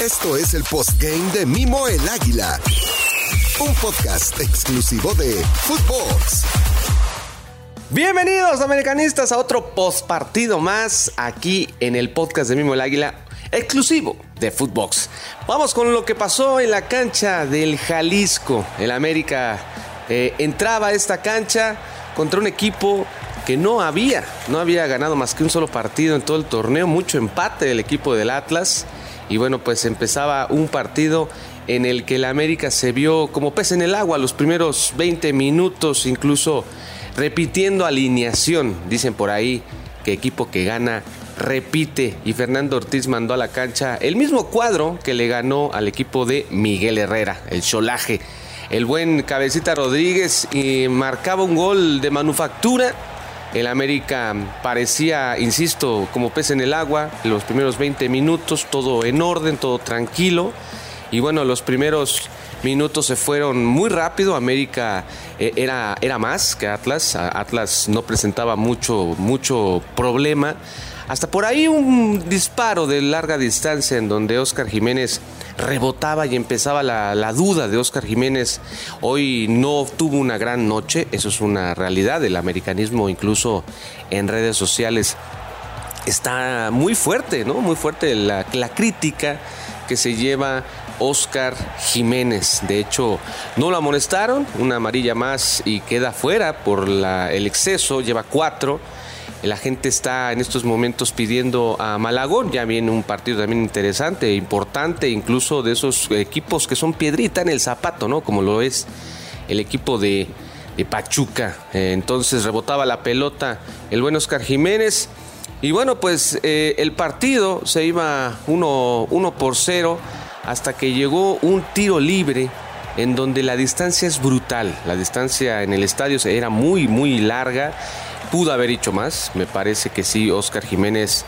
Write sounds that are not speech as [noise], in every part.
Esto es el postgame de Mimo el Águila. Un podcast exclusivo de Footbox. Bienvenidos americanistas a otro postpartido más aquí en el podcast de Mimo el Águila, exclusivo de Footbox. Vamos con lo que pasó en la cancha del Jalisco. El América eh, entraba a esta cancha contra un equipo que no había, no había ganado más que un solo partido en todo el torneo, mucho empate del equipo del Atlas. Y bueno, pues empezaba un partido en el que el América se vio como pez en el agua los primeros 20 minutos, incluso repitiendo alineación. Dicen por ahí que equipo que gana repite y Fernando Ortiz mandó a la cancha el mismo cuadro que le ganó al equipo de Miguel Herrera, el Cholaje. El buen Cabecita Rodríguez y marcaba un gol de manufactura. El América parecía, insisto, como pez en el agua, los primeros 20 minutos, todo en orden, todo tranquilo. Y bueno, los primeros minutos se fueron muy rápido. América eh, era, era más que Atlas. Atlas no presentaba mucho, mucho problema. Hasta por ahí un disparo de larga distancia en donde Oscar Jiménez rebotaba y empezaba la, duda de Oscar Jiménez. Hoy no tuvo una gran noche, eso es una realidad. El americanismo incluso en redes sociales está muy fuerte, ¿no? Muy fuerte la, la crítica que se lleva Oscar Jiménez. De hecho, no lo amonestaron, una amarilla más y queda fuera por la, el exceso, lleva cuatro. La gente está en estos momentos pidiendo a Malagón. Ya viene un partido también interesante, importante, incluso de esos equipos que son piedrita en el zapato, ¿no? Como lo es el equipo de, Pachuca. Eh, entonces rebotaba la pelota el buen Oscar Jiménez. Y bueno, pues eh, el partido se iba 1 uno, por 0 hasta que llegó un tiro libre en donde la distancia es brutal. La distancia en el estadio era muy, muy larga pudo haber hecho más. Me parece que sí, Oscar Jiménez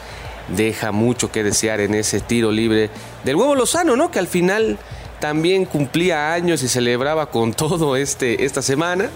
deja mucho que desear en ese tiro libre del huevo Lozano, ¿no? Que al final también cumplía años y celebraba con [laughs] todo este, esta semana.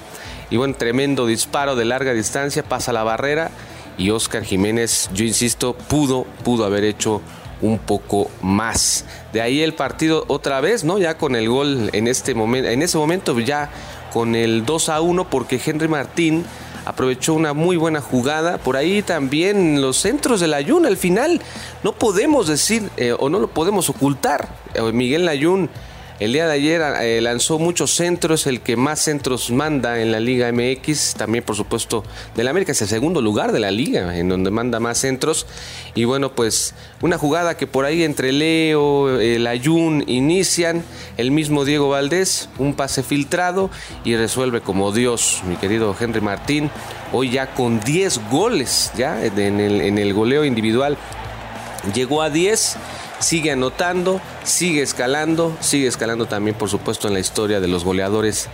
Y bueno, tremendo disparo de larga distancia, pasa la barrera y Oscar Jiménez, yo insisto, pudo, pudo haber hecho un poco más. De ahí el partido otra vez, ¿no? Ya con el gol en este momento, en ese momento ya con el 2 a 1 porque Henry Martín aprovechó una muy buena jugada. Por ahí también los centros del Ayun, al final no podemos decir eh, o no lo podemos ocultar. Eh, Miguel Ayun el día de ayer eh, lanzó muchos centros, el que más centros manda en la Liga MX, también por supuesto del América, es el segundo lugar de la liga, en donde manda más centros. Y bueno, pues una jugada que por ahí entre Leo, el Ayun inician, el mismo Diego Valdés, un pase filtrado y resuelve como Dios, mi querido Henry Martín, hoy ya con 10 goles, ya en el, en el goleo individual. Llegó a 10 sigue anotando, sigue escalando, sigue escalando también por supuesto en la historia de los goleadores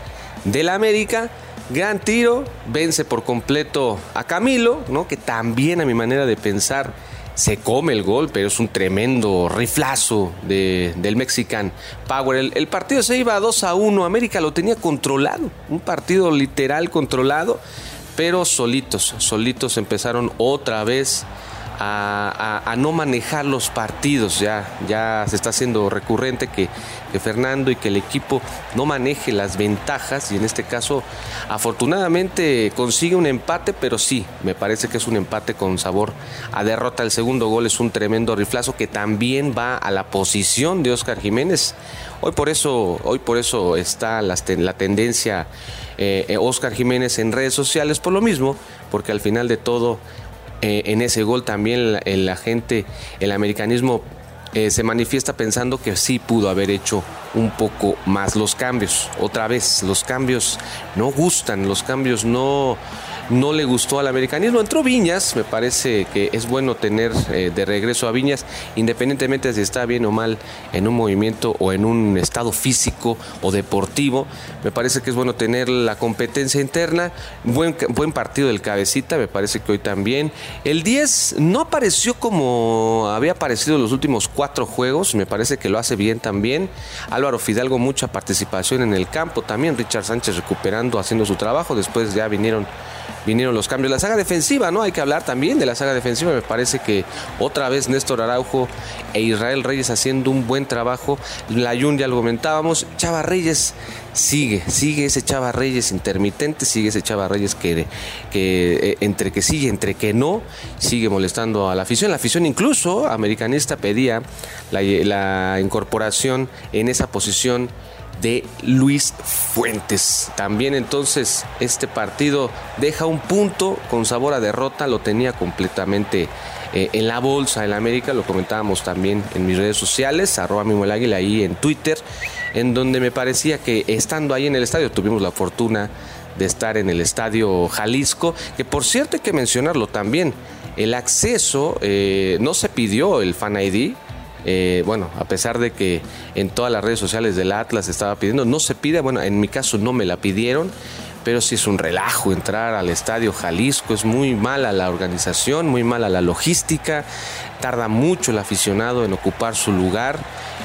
del América. Gran tiro, vence por completo a Camilo, ¿no? que también a mi manera de pensar se come el gol, pero es un tremendo riflazo del Mexican Power. El, el, partido se iba 2 a 1, América lo tenía controlado, un partido literal controlado, pero solitos, solitos empezaron otra vez a, no manejar los partidos. Ya, ya se está haciendo recurrente que, Fernando y que el equipo no maneje las ventajas y en este caso afortunadamente consigue un empate, pero sí, me parece que es un empate con sabor a derrota. El segundo gol es un tremendo riflazo que también va a la posición de Oscar Jiménez. Hoy por eso, hoy por eso está la, tendencia eh, Oscar Jiménez en redes sociales por lo mismo, porque al final de todo eh, en ese gol también la, gente, el americanismo eh, se manifiesta pensando que sí pudo haber hecho un poco más los cambios. Otra vez, los cambios no gustan, los cambios no, no le gustó al americanismo. Entró Viñas, me parece que es bueno tener eh, de regreso a Viñas, independientemente de si está bien o mal en un movimiento o en un estado físico o deportivo Me parece que es bueno tener la competencia interna. Buen, buen partido del cabecita, me parece que hoy también. El 10 no apareció como había aparecido en los últimos cuatro juegos. Me parece que lo hace bien también. Álvaro Fidalgo, mucha participación en el campo. También Richard Sánchez recuperando, haciendo su trabajo. Después ya vinieron vinieron los cambios. La saga defensiva, ¿no? Hay que hablar también de la saga defensiva. Me parece que otra vez Néstor Araujo e Israel Reyes haciendo un buen trabajo. La Yun ya lo comentábamos. Chava Reyes sigue, sigue ese Chava Reyes intermitente, sigue ese Chava Reyes que, que eh, entre que sigue, entre que no, sigue molestando a la afición. La afición incluso americanista pedía la, incorporación en esa posición de Luis Fuentes. También entonces este partido deja un punto con sabor a derrota, lo tenía completamente eh, en la bolsa en América, lo comentábamos también en mis redes sociales, arroba Mimo el Águila ahí en Twitter, en donde me parecía que estando ahí en el estadio tuvimos la fortuna de estar en el estadio Jalisco, que por cierto hay que mencionarlo también, el acceso eh, no se pidió el Fan ID, eh, bueno, a pesar de que en todas las redes sociales del Atlas estaba pidiendo, no se pide, bueno, en mi caso no me la pidieron, pero sí es un relajo entrar al estadio Jalisco, es muy mala la organización, muy mala la logística, tarda mucho el aficionado en ocupar su lugar.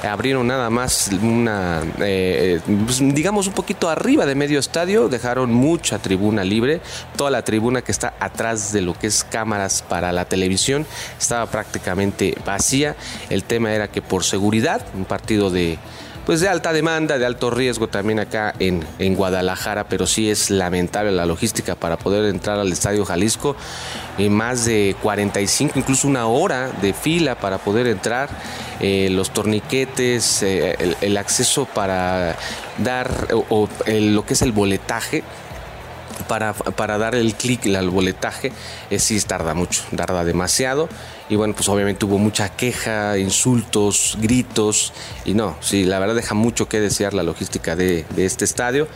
Abrieron nada más una, eh, pues, digamos, un poquito arriba de medio estadio, dejaron mucha tribuna libre. Toda la tribuna que está atrás de lo que es cámaras para la televisión estaba prácticamente vacía. El tema era que por seguridad, un partido de pues de alta demanda, de alto riesgo también acá en, en Guadalajara, pero sí es lamentable la logística para poder entrar al Estadio Jalisco. Y más de 45, incluso una hora de fila para poder entrar, eh, los torniquetes, eh, el, acceso para dar o, lo que es el boletaje para, para dar el clic al boletaje, eh, sí tarda mucho, tarda demasiado. Y bueno, pues obviamente hubo mucha queja, insultos, gritos. Y no, sí, la verdad deja mucho que desear la logística de, este estadio.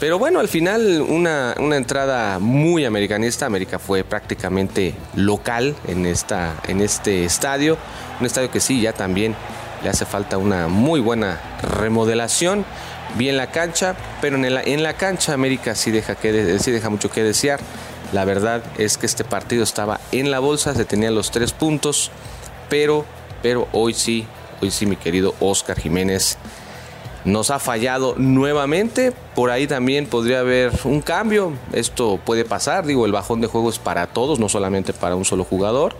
Pero bueno, al final una, una, entrada muy americanista. América fue prácticamente local en, esta, en este estadio. Un estadio que sí, ya también le hace falta una muy buena remodelación bien la cancha, pero en la, en la cancha América sí deja, que, sí deja mucho que desear. La verdad es que este partido estaba en la bolsa, se tenían los tres puntos, pero, pero hoy sí, hoy sí mi querido Oscar Jiménez nos ha fallado nuevamente. Por ahí también podría haber un cambio. Esto puede pasar. Digo, el bajón de juego es para todos, no solamente para un solo jugador.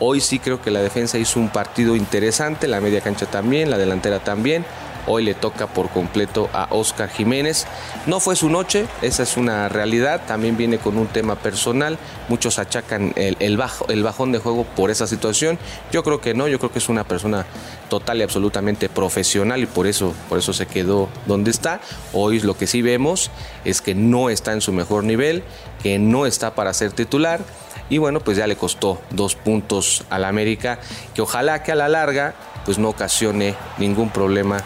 Hoy sí creo que la defensa hizo un partido interesante, la media cancha también, la delantera también. Hoy le toca por completo a Oscar Jiménez. No fue su noche, esa es una realidad. También viene con un tema personal. Muchos achacan el, bajo, el bajón de juego por esa situación. Yo creo que no, yo creo que es una persona total y absolutamente profesional y por eso, por eso se quedó donde está. Hoy lo que sí vemos es que no está en su mejor nivel, que no está para ser titular. Y bueno, pues ya le costó dos puntos al América, que ojalá que a la larga pues no ocasione ningún problema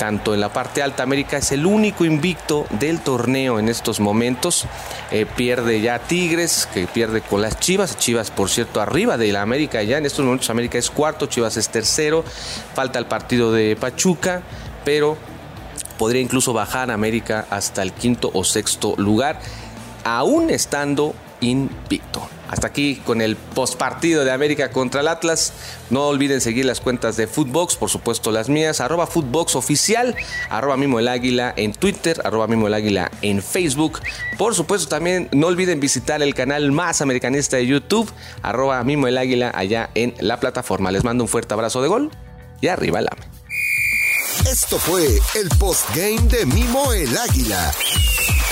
tanto en la parte alta. América es el único invicto del torneo en estos momentos. Eh, pierde ya Tigres, que pierde con las Chivas. Chivas, por cierto, arriba de la América ya. En estos momentos América es cuarto, Chivas es tercero. Falta el partido de Pachuca, pero podría incluso bajar América hasta el quinto o sexto lugar, aún estando invicto. Hasta aquí con el postpartido de América contra el Atlas. No olviden seguir las cuentas de Footbox, por supuesto las mías, arroba Footbox oficial, arroba Mimo el Águila en Twitter, arroba Mimo el Águila en Facebook. Por supuesto también no olviden visitar el canal más americanista de YouTube, arroba Mimo el Águila allá en la plataforma. Les mando un fuerte abrazo de gol y arriba el AME. Esto fue el postgame de Mimo el Águila,